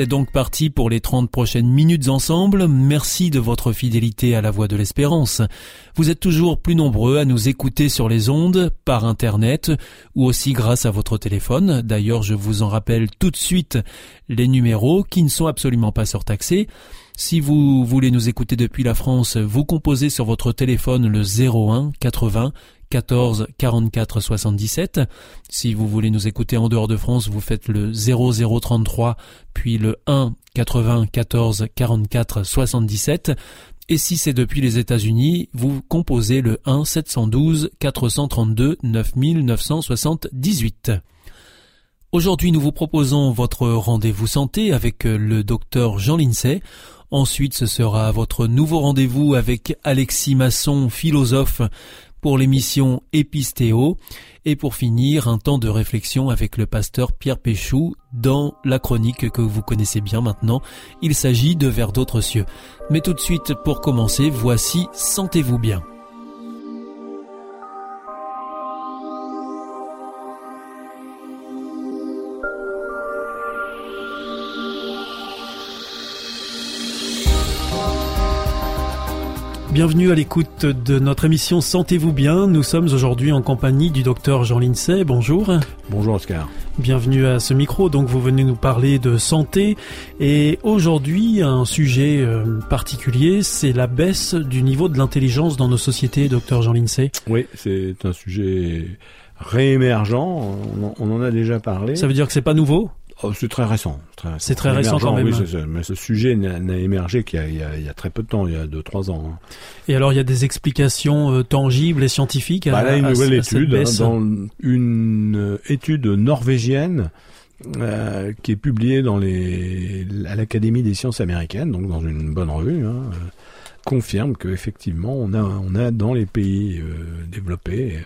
C'est donc parti pour les 30 prochaines minutes ensemble. Merci de votre fidélité à la voix de l'espérance. Vous êtes toujours plus nombreux à nous écouter sur les ondes, par Internet, ou aussi grâce à votre téléphone. D'ailleurs, je vous en rappelle tout de suite les numéros qui ne sont absolument pas surtaxés. Si vous voulez nous écouter depuis la France, vous composez sur votre téléphone le 01 80 14 44 77. Si vous voulez nous écouter en dehors de France, vous faites le 0033 puis le 1 80 14 44 77. Et si c'est depuis les États-Unis, vous composez le 1 712 432 9978. Aujourd'hui, nous vous proposons votre rendez-vous santé avec le docteur Jean Lincey. Ensuite, ce sera votre nouveau rendez-vous avec Alexis Masson, philosophe pour l'émission Épistéo et pour finir un temps de réflexion avec le pasteur Pierre Péchou dans la chronique que vous connaissez bien maintenant. Il s'agit de Vers d'autres cieux. Mais tout de suite pour commencer, voici Sentez-vous bien. Bienvenue à l'écoute de notre émission Sentez-vous bien. Nous sommes aujourd'hui en compagnie du docteur Jean Lincey. Bonjour. Bonjour Oscar. Bienvenue à ce micro. Donc vous venez nous parler de santé et aujourd'hui un sujet euh, particulier, c'est la baisse du niveau de l'intelligence dans nos sociétés, docteur Jean Lincey. Oui, c'est un sujet réémergent. On en a déjà parlé. Ça veut dire que c'est pas nouveau? Oh, c'est très récent. C'est très récent quand même. Oui, mais ce sujet n'a émergé qu'il y, y, a très peu de temps, il y a 2-3 ans. Hein. Et alors, il y a des explications euh, tangibles et scientifiques bah, à, là, une nouvelle étude, hein, dans une étude norvégienne euh, qui est publiée dans les, à l'Académie des sciences américaines, donc dans une bonne revue, hein, euh, confirme qu'effectivement, on a, on a dans les pays euh, développés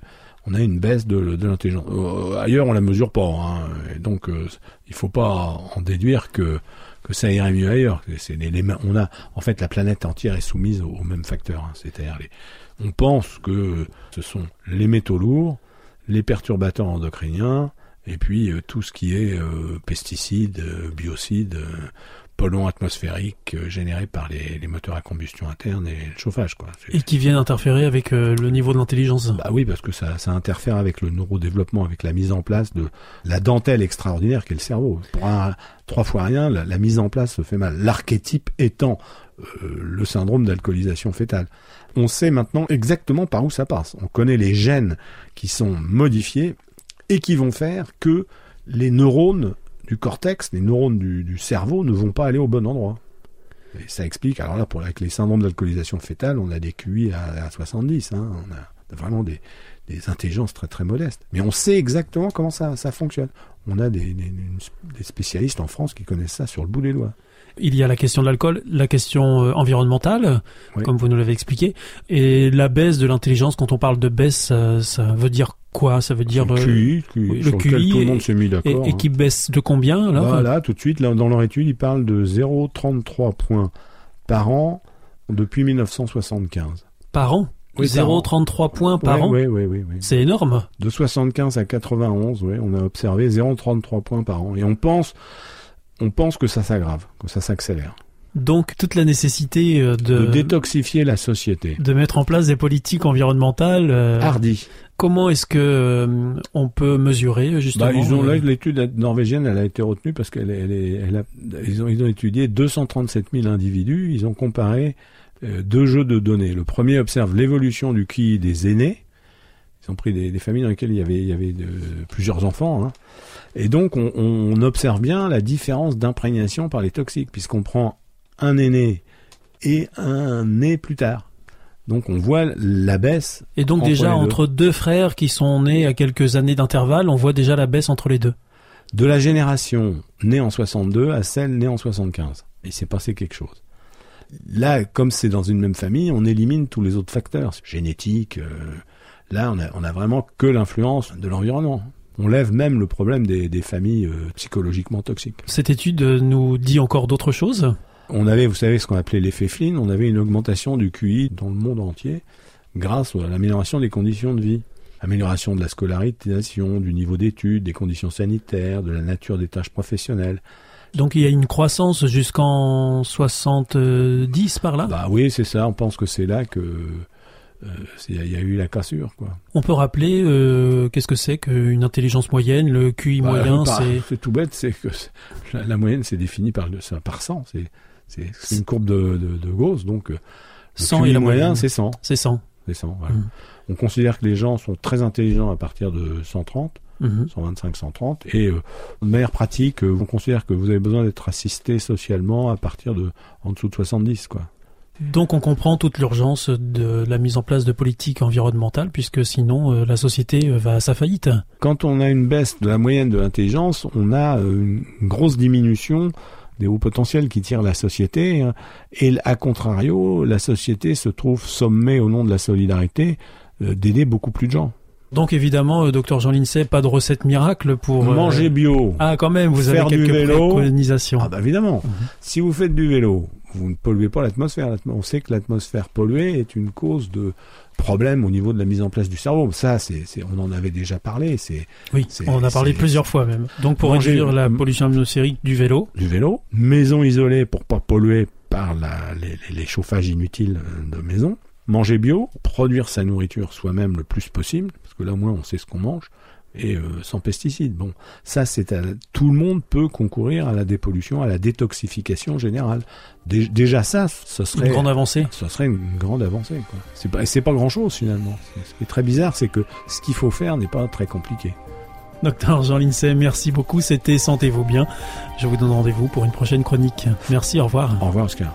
on a une baisse de, l'intelligence. Euh, ailleurs, on la mesure pas. Hein, donc, euh, il faut pas en déduire que ça irait mieux ailleurs. On a, en fait, la planète entière est soumise aux, mêmes facteurs. Hein, on pense que ce sont les métaux lourds, les perturbateurs endocriniens, et puis euh, tout ce qui est euh, pesticides, biocides, polluants atmosphériques euh, générés par les, les, moteurs à combustion interne et le chauffage. Quoi. Et qui viennent interférer avec euh, le niveau de l'intelligence Bah oui, parce que ça, ça interfère avec le neurodéveloppement, avec la mise en place de la dentelle extraordinaire qu'est le cerveau. Pour un, trois fois rien, la, la, mise en place se fait mal. L'archétype étant euh, le syndrome d'alcoolisation fétale. On sait maintenant exactement par où ça passe. On connaît les gènes qui sont modifiés et qui vont faire que les neurones du cortex, les neurones du, cerveau ne vont pas aller au bon endroit. Et ça explique, alors là, pour avec les syndromes d'alcoolisation fétale, on a des QI à, 70, hein, on a vraiment des, intelligences très très modestes. Mais on sait exactement comment ça, ça fonctionne. On a des, des, spécialistes en France qui connaissent ça sur le bout des doigts. Il y a la question de l'alcool, la question euh, environnementale, comme vous nous l'avez expliqué, et la baisse de l'intelligence. Quand on parle de baisse, ça, veut dire quoi Ça veut dire le QI, le QI tout le monde s'est mis d'accord. Et, et, qui baisse de combien là Voilà, tout de suite, là, dans leur étude, ils parlent de 0,33 points par an depuis 1975. Par an? Oui, 0,33 points par an? Oui, oui, oui. oui. C'est énorme. De 75 à 91, oui, on a observé 0,33 points par an. Et on pense on pense que ça s'aggrave, que ça s'accélère. Donc toute la nécessité euh, de, détoxifier la société, de mettre en place des politiques environnementales euh, hardies. Comment est-ce que euh, on peut mesurer justement bah, ils ont l'étude norvégienne, elle a été retenue parce qu'elle elle, elle a, ils ont ils ont étudié 237 000 individus, ils ont comparé deux jeux de données. Le premier observe l'évolution du QI des aînés. Ils ont pris des, familles dans lesquelles il y avait il y avait de, plusieurs enfants. Hein. Et donc, on, observe bien la différence d'imprégnation par les toxiques, puisqu'on prend un aîné et un né plus tard. Donc on voit la baisse. Et donc déjà entre deux frères qui sont nés à quelques années d'intervalle, on voit déjà la baisse entre les deux. De la génération née en 62 à celle née en 75. Il s'est passé quelque chose. Là, comme c'est dans une même famille, on élimine tous les autres facteurs génétiques, euh, Là, on a, on a vraiment que l'influence de l'environnement. On lève même le problème des, des familles euh, psychologiquement toxiques. Cette étude nous dit encore d'autres choses On avait, vous savez, ce qu'on appelait l'effet Flynn, on avait une augmentation du QI dans le monde entier grâce à l'amélioration des conditions de vie. Amélioration de la scolarisation, du niveau d'études, des conditions sanitaires, de la nature des tâches professionnelles. Donc il y a une croissance jusqu'en 70 par là? Bah oui, c'est ça. On pense que c'est là que euh, il y a eu la cassure. Quoi. On peut rappeler euh, qu'est-ce que c'est qu'une intelligence moyenne, le QI bah, moyen, c'est... C'est tout bête, c'est que la, moyenne c'est défini par, par 100, c'est, c'est, une courbe de, de, de Gauss, donc 100 euh, et la moyenne, c'est 100. C'est 100. C'est 100, voilà. Mm. On considère que les gens sont très intelligents à partir de 130, 125, 130. Et euh, de manière pratique, euh, on considère que vous avez besoin d'être assisté socialement à partir de en dessous de 70, quoi. Donc on comprend toute l'urgence de la mise en place de politiques environnementales, puisque sinon euh, la société va à sa faillite. Quand on a une baisse de la moyenne de l'intelligence, on a une grosse diminution des hauts potentiels qui tirent la société. Hein. Et à contrario, la société se trouve sommée au nom de la solidarité d'aider beaucoup plus de gens. Donc évidemment, euh, docteur Jean Lincey, pas de recette miracle pour euh, manger bio. Ah quand même, vous avez quelques préconisations. Ah bah évidemment. Mhm. Si vous faites du vélo, vous ne polluez pas l'atmosphère. On sait que l'atmosphère polluée est une cause de problèmes au niveau de la mise en place du cerveau. Ça, c'est, on en avait déjà parlé. C'est, oui, on en a parlé plusieurs fois même. Donc pour réduire la pollution atmosphérique du vélo. Du vélo. Maison isolée pour pas polluer par la, les, les chauffages inutiles de maison manger bio, produire sa nourriture soi-même le plus possible, parce que là au moins on sait ce qu'on mange, et euh, sans pesticides. Bon, ça c'est tout le monde peut concourir à la dépollution, à la détoxification générale. déjà ça, ce serait une grande avancée. Ce serait une grande avancée. Quoi. C'est pas, c'est pas grand chose finalement. Ce qui est très bizarre, c'est que ce qu'il faut faire n'est pas très compliqué. Docteur Jean Lincey, merci beaucoup. C'était Sentez-vous bien. Je vous donne rendez-vous pour une prochaine chronique. Merci, au revoir. Au revoir, Oscar.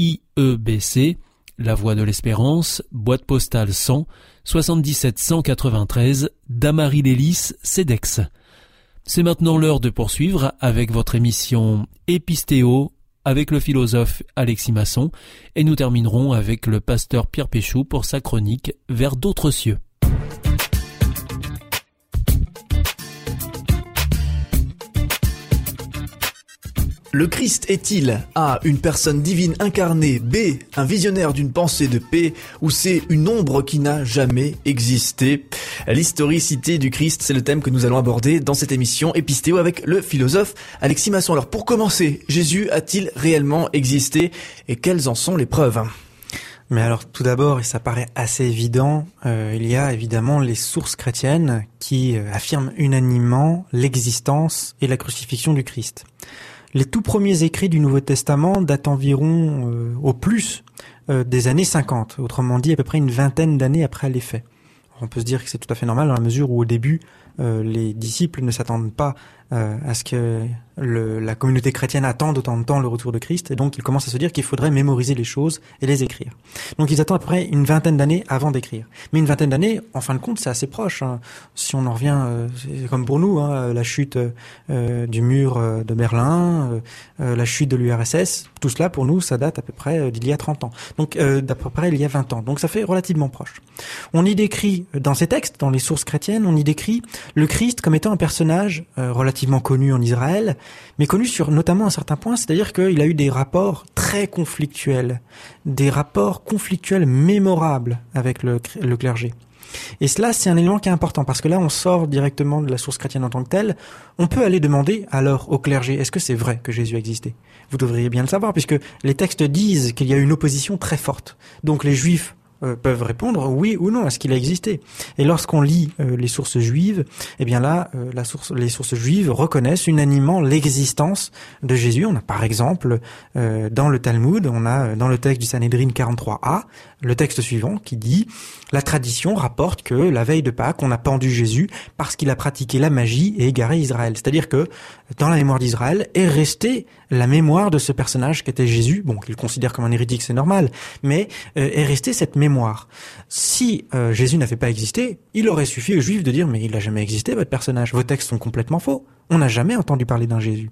IEBC, La Voie de l'Espérance, boîte postale 100, 77 193, Damary Lélis, CEDEX. C'est maintenant l'heure de poursuivre avec votre émission Épistéo avec le philosophe Alexis Masson et nous terminerons avec le pasteur Pierre Péchou pour sa chronique Vers d'autres cieux. Le Christ est-il A. Une personne divine incarnée B. Un visionnaire d'une pensée de paix Ou C. Une ombre qui n'a jamais existé? L'historicité du Christ, c'est le thème que nous allons aborder dans cette émission Épistéo avec le philosophe Alexis Masson. Alors pour commencer, Jésus a-t-il réellement existé Et quelles en sont les preuves? Mais alors tout d'abord, et ça paraît assez évident, euh, il y a évidemment les sources chrétiennes qui euh, affirment unanimement l'existence et la crucifixion du Christ. Les tout premiers écrits du Nouveau Testament datent environ euh, au plus euh, des années 50, autrement dit à peu près une vingtaine d'années après les faits. On peut se dire que c'est tout à fait normal dans la mesure où au début, euh, les disciples ne s'attendent pas à ce que le, la communauté chrétienne attend d'autant de temps le retour de Christ, et donc ils commencent à se dire qu'il faudrait mémoriser les choses et les écrire. Donc ils attendent à peu près une vingtaine d'années avant d'écrire. Mais une vingtaine d'années, en fin de compte, c'est assez proche. Hein. Si on en revient, euh, comme pour nous, hein, la chute euh, du mur euh, de Berlin, euh, la chute de l'URSS, tout cela pour nous, ça date à peu près d'il y a 30 ans. Donc d'à peu près il y a 20 ans. Donc ça fait relativement proche. On y décrit, dans ces textes, dans les sources chrétiennes, on y décrit le Christ comme étant un personnage relativement connu en Israël, mais connu sur notamment un certain point, c'est-à-dire qu'il a eu des rapports très conflictuels, des rapports conflictuels mémorables avec le, clergé. Et cela, c'est un élément qui est important parce que là, on sort directement de la source chrétienne en tant que telle. On peut aller demander alors au clergé, est-ce que c'est vrai que Jésus existait Vous devriez bien le savoir puisque les textes disent qu'il y a une opposition très forte. Donc les juifs euh, peuvent répondre oui ou non à ce qu'il a existé. Et lorsqu'on lit euh, les sources juives, eh bien là, euh, la source, les sources juives reconnaissent unanimement l'existence de Jésus. On a par exemple dans le Talmud, on a dans le texte du Sanhedrin 43a le texte suivant qui dit la tradition rapporte que la veille de Pâques, on a pendu Jésus parce qu'il a pratiqué la magie et égaré Israël. C'est-à-dire que dans la mémoire d'Israël est restée la mémoire de ce personnage qui était Jésus, bon, qu'il considère comme un hérétique, c'est normal, mais est restée cette mémoire si euh, Jésus n'avait pas existé, il aurait suffi aux Juifs de dire mais il n'a jamais existé votre personnage, vos textes sont complètement faux. On n'a jamais entendu parler d'un Jésus.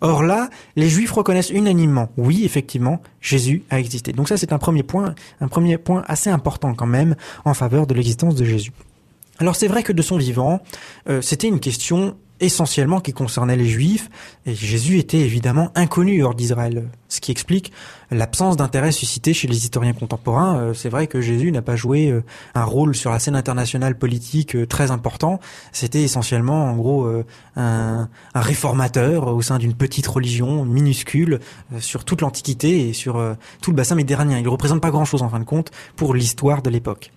Or là, les Juifs reconnaissent unanimement, oui, effectivement, Jésus a existé. Donc ça, c'est un premier point, un premier point assez important quand même en faveur de l'existence de Jésus. Alors c'est vrai que de son vivant, euh, c'était une question essentiellement qui concernait les Juifs, et Jésus était évidemment inconnu hors d'Israël, ce qui explique l'absence d'intérêt suscité chez les historiens contemporains. Euh, c'est vrai que Jésus n'a pas joué euh, un rôle sur la scène internationale politique euh, très important. C'était essentiellement, en gros, un, un réformateur au sein d'une petite religion minuscule sur toute l'Antiquité et sur tout le bassin méditerranéen. Il ne représente pas grand-chose en fin de compte pour l'histoire de l'époque.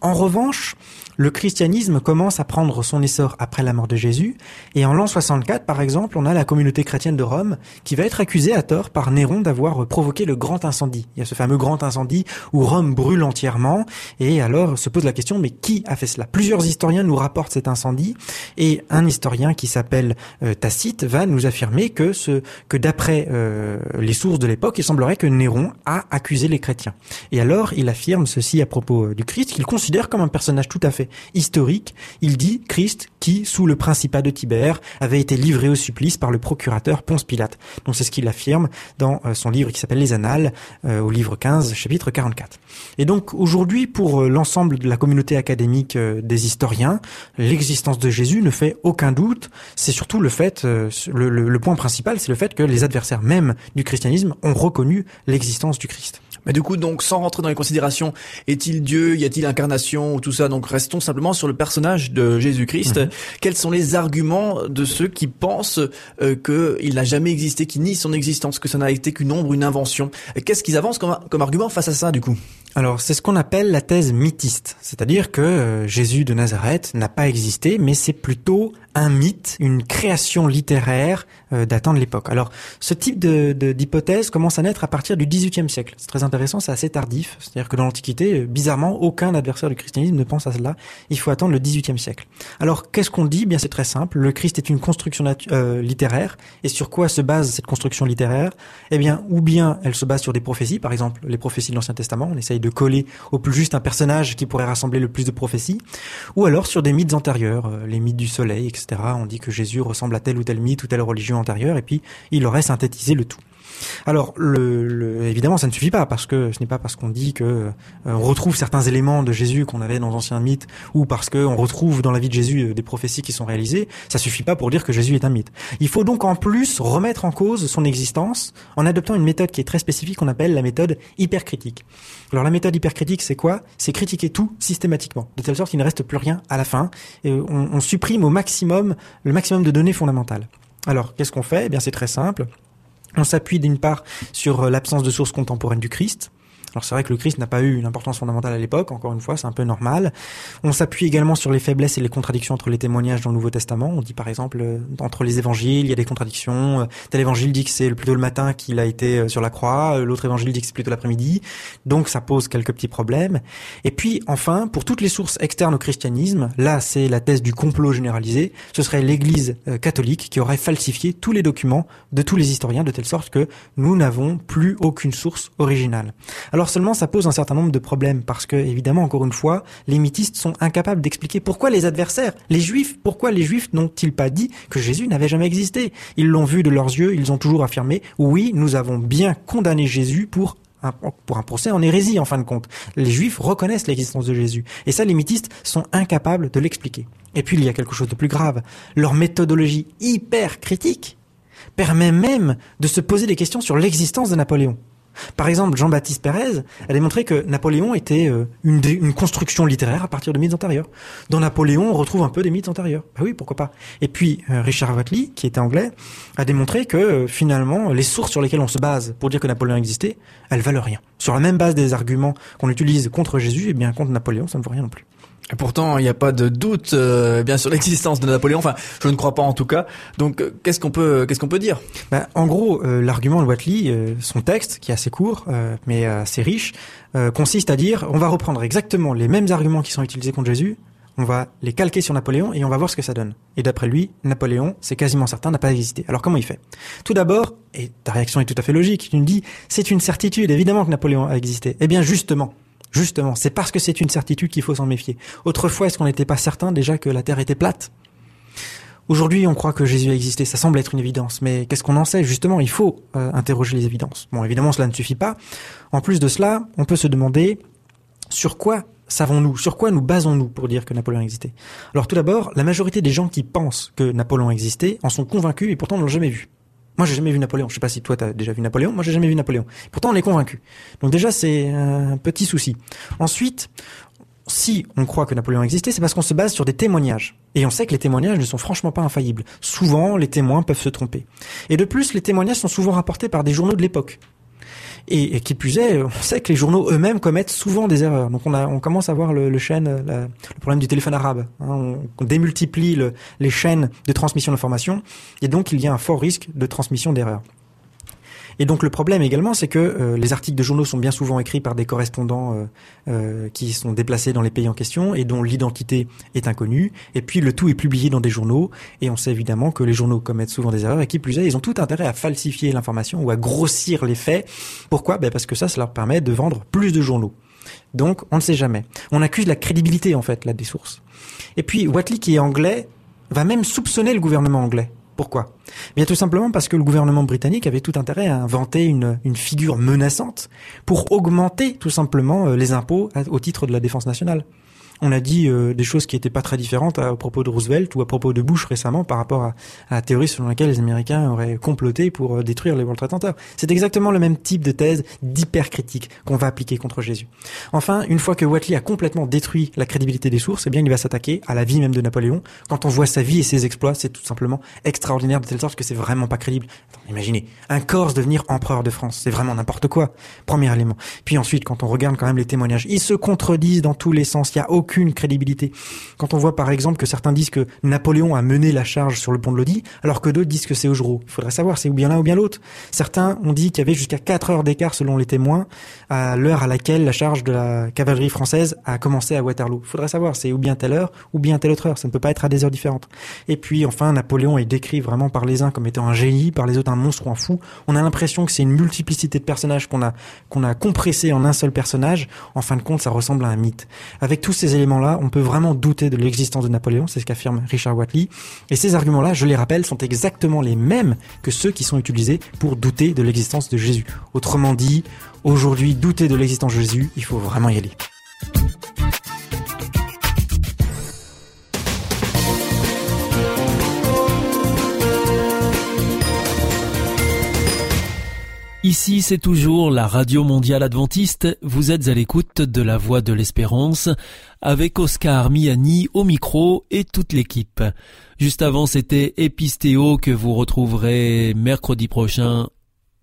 En revanche, le christianisme commence à prendre son essor après la mort de Jésus, et en l'an 64, par exemple, on a la communauté chrétienne de Rome qui va être accusée à tort par Néron d'avoir provoqué le grand incendie. Il y a ce fameux grand incendie où Rome brûle entièrement, et alors se pose la question, mais qui a fait cela? Plusieurs historiens nous rapportent cet incendie, et un historien qui s'appelle euh, Tacite va nous affirmer que ce que d'après euh, les sources de l'époque, il semblerait que Néron a accusé les chrétiens. Et alors, il affirme ceci à propos euh, du Christ, qu'il considère comme un personnage tout à fait historique, il dit Christ qui, sous le principat de Tibère, avait été livré au supplice par le procurateur Ponce Pilate. Donc c'est ce qu'il affirme dans euh, son livre qui s'appelle Les Annales, euh, au livre 15, chapitre 44. Et donc aujourd'hui, pour euh, l'ensemble de la communauté académique des historiens, l'existence de Jésus ne fait aucun doute. C'est surtout le fait, le, le point principal, c'est le fait que les adversaires même du christianisme ont reconnu l'existence du Christ. Mais du coup, donc, sans rentrer dans les considérations, est-il Dieu, y a-t-il incarnation ou tout ça, donc restons simplement sur le personnage de Jésus-Christ. Mhm. Quels sont les arguments de ceux qui pensent euh, qu'il n'a jamais existé, qui nient son existence, que ça n'a été qu'une ombre, une invention? Qu'est-ce qu'ils avancent comme, comme argument face à ça, du coup? Alors c'est ce qu'on appelle la thèse mythiste, c'est-à-dire que euh, Jésus de Nazareth n'a pas existé, mais c'est plutôt un mythe, une création littéraire euh, datant de l'époque. Alors ce type de, d'hypothèse commence à naître à partir du XVIIIe siècle. C'est très intéressant, c'est assez tardif, c'est-à-dire que dans l'Antiquité, euh, bizarrement, aucun adversaire du christianisme ne pense à cela. Il faut attendre le XVIIIe siècle. Alors qu'est-ce qu'on dit? Bien c'est très simple. Le Christ est une construction littéraire. Et sur quoi se base cette construction littéraire? Eh bien, ou bien elle se base sur des prophéties, par exemple les prophéties de l'Ancien Testament. On essaye de coller au plus juste un personnage qui pourrait rassembler le plus de prophéties, ou alors sur des mythes antérieurs, euh, les mythes du soleil, etc. On dit que Jésus ressemble à tel ou tel mythe ou telle religion antérieure, et puis il aurait synthétisé le tout. Alors, le, évidemment, ça ne suffit pas parce que ce n'est pas parce qu'on dit que euh, on retrouve certains éléments de Jésus qu'on avait dans l'ancien mythe ou parce qu'on retrouve dans la vie de Jésus euh, des prophéties qui sont réalisées. Ça suffit pas pour dire que Jésus est un mythe. Il faut donc en plus remettre en cause son existence en adoptant une méthode qui est très spécifique qu'on appelle la méthode hypercritique. Alors, la méthode hypercritique, c'est quoi? C'est critiquer tout systématiquement, de telle sorte qu'il ne reste plus rien à la fin et on, on supprime au maximum le maximum de données fondamentales. Alors, qu'est-ce qu'on fait? Eh bien, c'est très simple. On s'appuie d'une part sur euh, l'absence de sources contemporaines du Christ, alors c'est vrai que le Christ n'a pas eu une importance fondamentale à l'époque, encore une fois, c'est un peu normal. On s'appuie également sur les faiblesses et les contradictions entre les témoignages dans le Nouveau Testament. On dit par exemple, euh, entre les évangiles, il y a des contradictions. Euh, tel évangile dit que c'est plutôt le matin qu'il a été euh, sur la croix, l'autre évangile dit que c'est plutôt l'après-midi. Donc ça pose quelques petits problèmes. Et puis enfin, pour toutes les sources externes au christianisme, là c'est la thèse du complot généralisé, ce serait l'Église catholique qui aurait falsifié tous les documents de tous les historiens de telle sorte que nous n'avons plus aucune source originale. Seulement ça pose un certain nombre de problèmes parce que évidemment encore une fois, les mythistes sont incapables d'expliquer pourquoi les adversaires, les juifs, pourquoi les juifs n'ont-ils pas dit que Jésus n'avait jamais existé? Ils l'ont vu de leurs yeux, ils ont toujours affirmé oui, nous avons bien condamné Jésus pour un, pour un procès en hérésie en fin de compte. Les juifs reconnaissent l'existence de Jésus. Et ça, les mythistes sont incapables de l'expliquer. Et puis, il y a quelque chose de plus grave. Leur méthodologie hyper critique permet même de se poser des questions sur l'existence de Napoléon. Par exemple, Jean-Baptiste Pérez a démontré que Napoléon était euh, une, construction littéraire à partir de mythes antérieurs. Dans Napoléon, on retrouve un peu des mythes antérieurs. Bah oui, pourquoi pas. Et puis euh, Richard Watley, qui était anglais, a démontré que euh, finalement, les sources sur lesquelles on se base pour dire que Napoléon existait, elles valent rien. Sur la même base des arguments qu'on utilise contre Jésus, et eh bien contre Napoléon, ça ne vaut rien non plus. Et pourtant, il n'y a pas de doute euh, bien sur l'existence de Napoléon. Enfin, je ne crois pas en tout cas. Donc, euh, qu'est-ce qu'on peut, qu'est-ce qu'on peut dire? Bah, En gros, euh, l'argument de Watley, son texte, qui est assez court mais assez riche, consiste à dire on va reprendre exactement les mêmes arguments qui sont utilisés contre Jésus, on va les calquer sur Napoléon et on va voir ce que ça donne. Et d'après lui, Napoléon, c'est quasiment certain, n'a pas existé. Alors comment il fait? Tout d'abord, et ta réaction est tout à fait logique, tu me dis c'est une certitude, évidemment que Napoléon a existé. Eh bien justement, Justement, c'est parce que c'est une certitude qu'il faut s'en méfier. Autrefois, est-ce qu'on n'était pas certain déjà que la Terre était plate? Aujourd'hui, on croit que Jésus a existé, ça semble être une évidence, mais qu'est-ce qu'on en sait? Justement, il faut euh, interroger les évidences. Bon, évidemment, cela ne suffit pas. En plus de cela, on peut se demander sur quoi savons-nous Sur quoi nous basons-nous pour dire que Napoléon existait Alors tout d'abord, la majorité des gens qui pensent que Napoléon existait en sont convaincus et pourtant ne l'ont jamais vu. Moi, j'ai jamais vu Napoléon. Je sais pas si toi, tu as déjà vu Napoléon. Moi, j'ai jamais vu Napoléon. Pourtant, on est convaincu. Donc déjà, c'est un petit souci. Ensuite, si on croit que Napoléon existait, c'est parce qu'on se base sur des témoignages. Et on sait que les témoignages ne sont franchement pas infaillibles. Souvent, les témoins peuvent se tromper. Et de plus, les témoignages sont souvent rapportés par des journaux de l'époque. Et, qui plus est, on sait que les journaux eux-mêmes commettent souvent des erreurs. Donc on, a, on commence à voir le, chaîne, le problème du téléphone arabe. Hein. On, démultiplie les chaînes de transmission d'informations, et donc il y a un fort risque de transmission d'erreurs. Et donc le problème également, c'est que euh, les articles de journaux sont bien souvent écrits par des correspondants euh, euh, qui sont déplacés dans les pays en question et dont l'identité est inconnue. Et puis le tout est publié dans des journaux et on sait évidemment que les journaux commettent souvent des erreurs et qui plus est, ils ont tout intérêt à falsifier l'information ou à grossir les faits. Pourquoi? Ben Parce que ça, ça leur permet de vendre plus de journaux. Donc on ne sait jamais. On accuse la crédibilité en fait là des sources. Et puis Watley qui est anglais va même soupçonner le gouvernement anglais pourquoi? Bien tout simplement parce que le gouvernement britannique avait tout intérêt à inventer une, une figure menaçante pour augmenter tout simplement euh, les impôts au titre de la défense nationale on a dit euh, des choses qui n'étaient pas très différentes à, propos de Roosevelt ou à propos de Bush récemment par rapport à, la théorie selon laquelle les Américains auraient comploté pour euh, détruire les World Trade Center. C'est exactement le même type de thèse d'hypercritique qu'on va appliquer contre Jésus. Enfin, une fois que Watley a complètement détruit la crédibilité des sources, eh bien, il va s'attaquer à la vie même de Napoléon. Quand on voit sa vie et ses exploits, c'est tout simplement extraordinaire de telle sorte que c'est vraiment pas crédible. imaginez, un Corse devenir empereur de France, c'est vraiment n'importe quoi. Premier élément. Puis ensuite, quand on regarde quand même les témoignages, ils se contredisent dans tous les sens. Il y a aucune crédibilité. Quand on voit par exemple que certains disent que Napoléon a mené la charge sur le pont de Lodi, alors que d'autres disent que c'est Augereau. Il faudrait savoir, c'est ou bien l'un ou bien l'autre. Certains ont dit qu'il y avait jusqu'à 4 heures d'écart selon les témoins à l'heure à laquelle la charge de la cavalerie française a commencé à Waterloo. Il faudrait savoir, c'est ou bien telle heure ou bien telle autre heure. Ça ne peut pas être à des heures différentes. Et puis enfin, Napoléon est décrit vraiment par les uns comme étant un génie, par les autres un monstre ou un fou. On a l'impression que c'est une multiplicité de personnages qu'on a qu'on a compressé en un seul personnage. En fin de compte, ça ressemble à un mythe. Avec tous ces on peut vraiment douter de l'existence de Napoléon, c'est ce qu'affirme Richard Watley. Et ces arguments-là, je les rappelle, sont exactement les mêmes que ceux qui sont utilisés pour douter de l'existence de Jésus. Autrement dit, aujourd'hui, douter de l'existence de Jésus, il faut vraiment y aller. Ici, c'est toujours la Radio Mondiale Adventiste. Vous êtes à l'écoute de la Voix de l'Espérance avec Oscar Miani au micro et toute l'équipe. Juste avant, c'était Epistéo que vous retrouverez mercredi prochain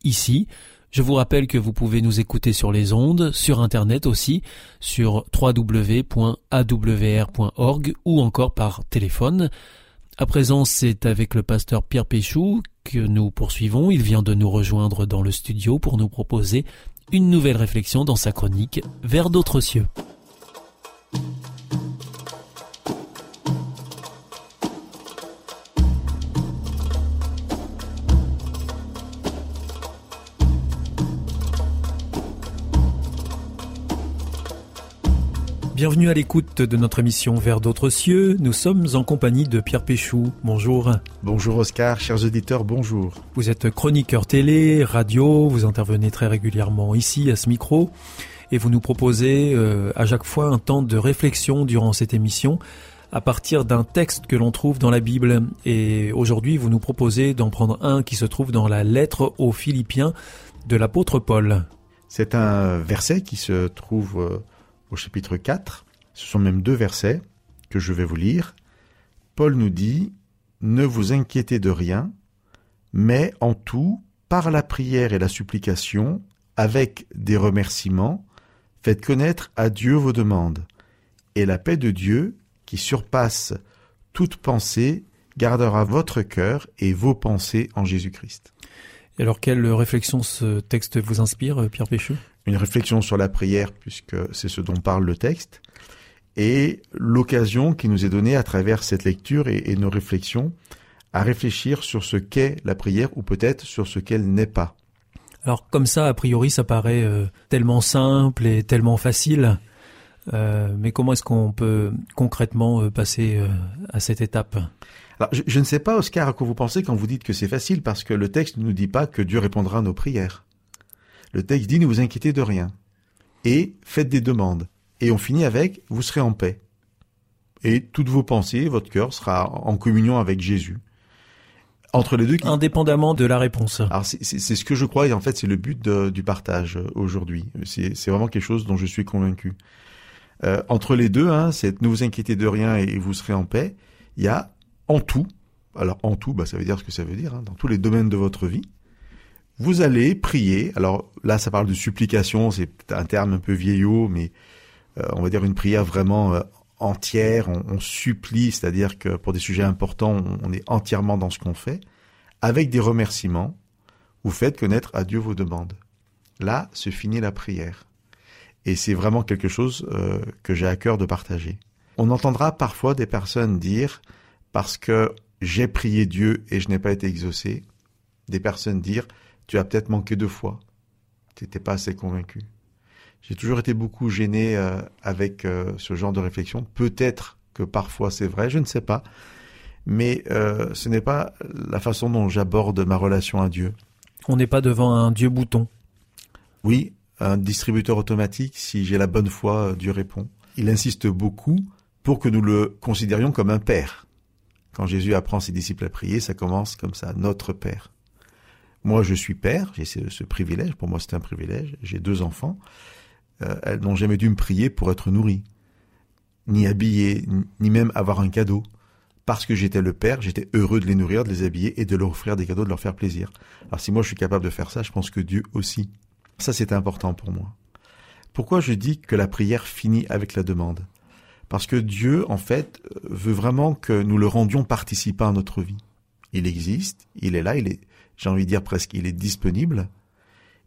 ici. Je vous rappelle que vous pouvez nous écouter sur les ondes, sur Internet aussi, sur www.awr.org ou encore par téléphone. À présent, c'est avec le pasteur Pierre Péchou que nous poursuivons. Il vient de nous rejoindre dans le studio pour nous proposer une nouvelle réflexion dans sa chronique Vers d'autres cieux. Bienvenue à l'écoute de notre émission Vers d'autres cieux. Nous sommes en compagnie de Pierre Péchou. Bonjour. Bonjour Oscar, chers auditeurs, bonjour. Vous êtes chroniqueur télé, radio, vous intervenez très régulièrement ici à ce micro et vous nous proposez euh, à chaque fois un temps de réflexion durant cette émission à partir d'un texte que l'on trouve dans la Bible. Et aujourd'hui, vous nous proposez d'en prendre un qui se trouve dans la lettre aux Philippiens de l'apôtre Paul. C'est un verset qui se trouve euh, au chapitre 4. Ce sont même deux versets que je vais vous lire. Paul nous dit Ne vous inquiétez de rien, mais en tout, par la prière et la supplication, avec des remerciements, faites connaître à Dieu vos demandes. Et la paix de Dieu, qui surpasse toute pensée, gardera votre cœur et vos pensées en Jésus-Christ. Et alors, quelle réflexion ce texte vous inspire, Pierre Pécheux? Une réflexion sur la prière, puisque c'est ce dont parle le texte, et l'occasion qui nous est donnée à travers cette lecture et, nos réflexions à réfléchir sur ce qu'est la prière ou peut-être sur ce qu'elle n'est pas. Alors comme ça, a priori, ça paraît euh, tellement simple et tellement facile. Euh, mais comment est-ce qu'on peut concrètement euh, passer à cette étape? Alors, je, je, ne sais pas, Oscar, à quoi vous pensez quand vous dites que c'est facile, parce que le texte ne nous dit pas que Dieu répondra à nos prières. Le texte dit ne vous inquiétez de rien et faites des demandes. Et on finit avec vous serez en paix. Et toutes vos pensées, votre cœur sera en communion avec Jésus. Entre les deux, indépendamment de la réponse. Alors c'est ce que je crois et en fait c'est le but du partage euh, aujourd'hui. C'est vraiment quelque chose dont je suis convaincu. Euh, entre les deux, hein, c'est ne vous inquiétez de rien et, vous serez en paix. Il y a en tout, alors en tout, bah, ça veut dire ce que ça veut dire, hein, dans tous les domaines de votre vie, vous allez prier. Alors là, ça parle de supplication, c'est un terme un peu vieillot, mais euh, on va dire une prière vraiment euh, entière, on, supplie, c'est-à-dire que pour des sujets importants, on, est entièrement dans ce qu'on fait, avec des remerciements, vous faites connaître à Dieu vos demandes. Là se finit la prière. Et c'est vraiment quelque chose euh, que j'ai à cœur de partager. On entendra parfois des personnes dire, parce que j'ai prié Dieu et je n'ai pas été exaucé, des personnes dire, tu as peut-être manqué de foi, tu n'étais pas assez convaincu. J'ai toujours été beaucoup gêné euh, avec euh, ce genre de réflexion. Peut-être que parfois c'est vrai, je ne sais pas. Mais euh, ce n'est pas la façon dont j'aborde ma relation à Dieu. On n'est pas devant un Dieu bouton. Oui, un distributeur automatique, si j'ai la bonne foi, Dieu répond. Il insiste beaucoup pour que nous le considérions comme un père. Quand Jésus apprend ses disciples à prier, ça commence comme ça, notre Père. Moi, je suis père, j'ai ce, privilège, pour moi c'est un privilège, j'ai deux enfants, euh, elles n'ont jamais dû me prier pour être nourries, ni habillées, ni même avoir un cadeau. Parce que j'étais le père, j'étais heureux de les nourrir, de les habiller et de leur offrir des cadeaux, de leur faire plaisir. Alors si moi je suis capable de faire ça, je pense que Dieu aussi. Ça c'est important pour moi. Pourquoi je dis que la prière finit avec la demande? Parce que Dieu, en fait, veut vraiment que nous le rendions participant à notre vie. Il existe, il est là, il est, j'ai envie de dire presque, il est disponible,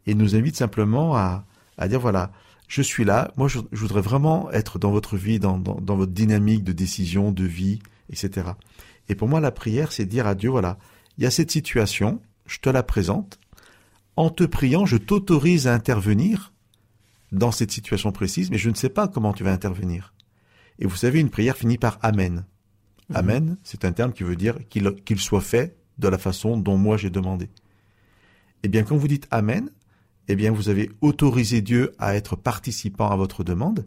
et nous invite simplement à, à dire voilà, je suis là, moi je, voudrais vraiment être dans votre vie, dans, dans, votre dynamique de décision, de vie, etc. Et pour moi, la prière, c'est dire à Dieu, voilà, il y a cette situation, je te la présente, en te priant, je t'autorise à intervenir dans cette situation précise, mais je ne sais pas comment tu vas intervenir. Et vous savez, une prière finit par Amen. Mhm. Amen, c'est un terme qui veut dire qu'il soit fait de la façon dont moi j'ai demandé. Eh bien, quand vous dites Amen, eh bien vous avez autorisé Dieu à être participant à votre demande,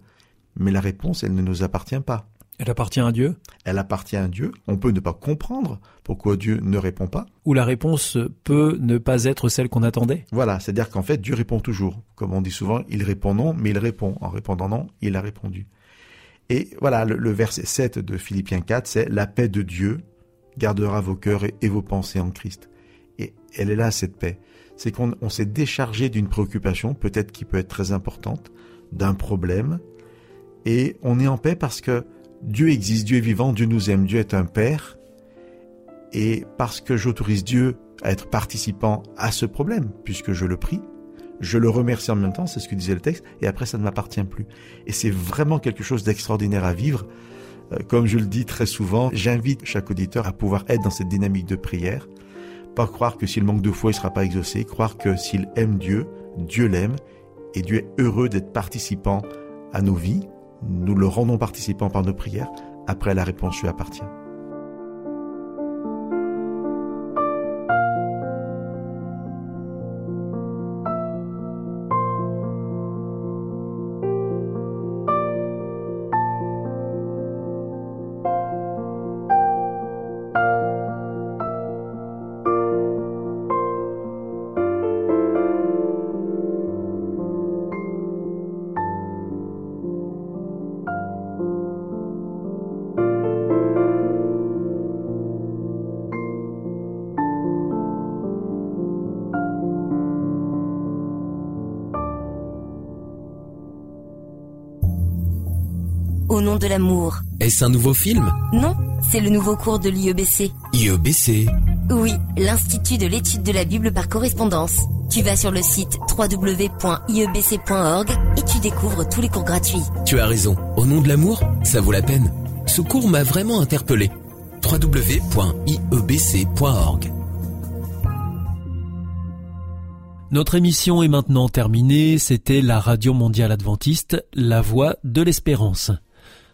mais la réponse, elle ne nous appartient pas. Elle appartient à Dieu? Elle appartient à Dieu. On peut ne pas comprendre pourquoi Dieu ne répond pas. Ou la réponse peut ne pas être celle qu'on attendait. Voilà, c'est-à-dire qu'en fait, Dieu répond toujours. Comme on dit souvent, il répond non, mais il répond. En répondant non, il a répondu. Et voilà, le, verset 7 de Philippiens 4, c'est la paix de Dieu gardera vos cœurs et vos pensées en Christ. Et elle est là, cette paix. C'est qu'on s'est déchargé d'une préoccupation, peut-être qui peut être très importante, d'un problème, et on est en paix parce que Dieu existe, Dieu est vivant, Dieu nous aime, Dieu est un Père, et parce que j'autorise Dieu à être participant à ce problème, puisque je le prie, je le remercie en même temps, c'est ce que disait le texte, et après ça ne m'appartient plus. Et c'est vraiment quelque chose d'extraordinaire à vivre. Euh, comme je le dis très souvent, j'invite chaque auditeur à pouvoir être dans cette dynamique de prière, pas croire que s'il manque de foi, il ne sera pas exaucé. Croire que s'il aime Dieu, Dieu l'aime. Et Dieu est heureux d'être participant à nos vies. Nous le rendons participant par nos prières. Après, la réponse lui appartient. De l'amour. Est-ce un nouveau film? Non, c'est le nouveau cours de l'IEBC. IEBC Oui, l'Institut de l'étude de la Bible par correspondance. Tu vas sur le site www.iebc.org et tu découvres tous les cours gratuits. Tu as raison, au nom de l'amour, ça vaut la peine. Ce cours m'a vraiment interpellé. www.iebc.org Notre émission est maintenant terminée. C'était la Radio Mondiale Adventiste, la voix de l'espérance.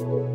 you.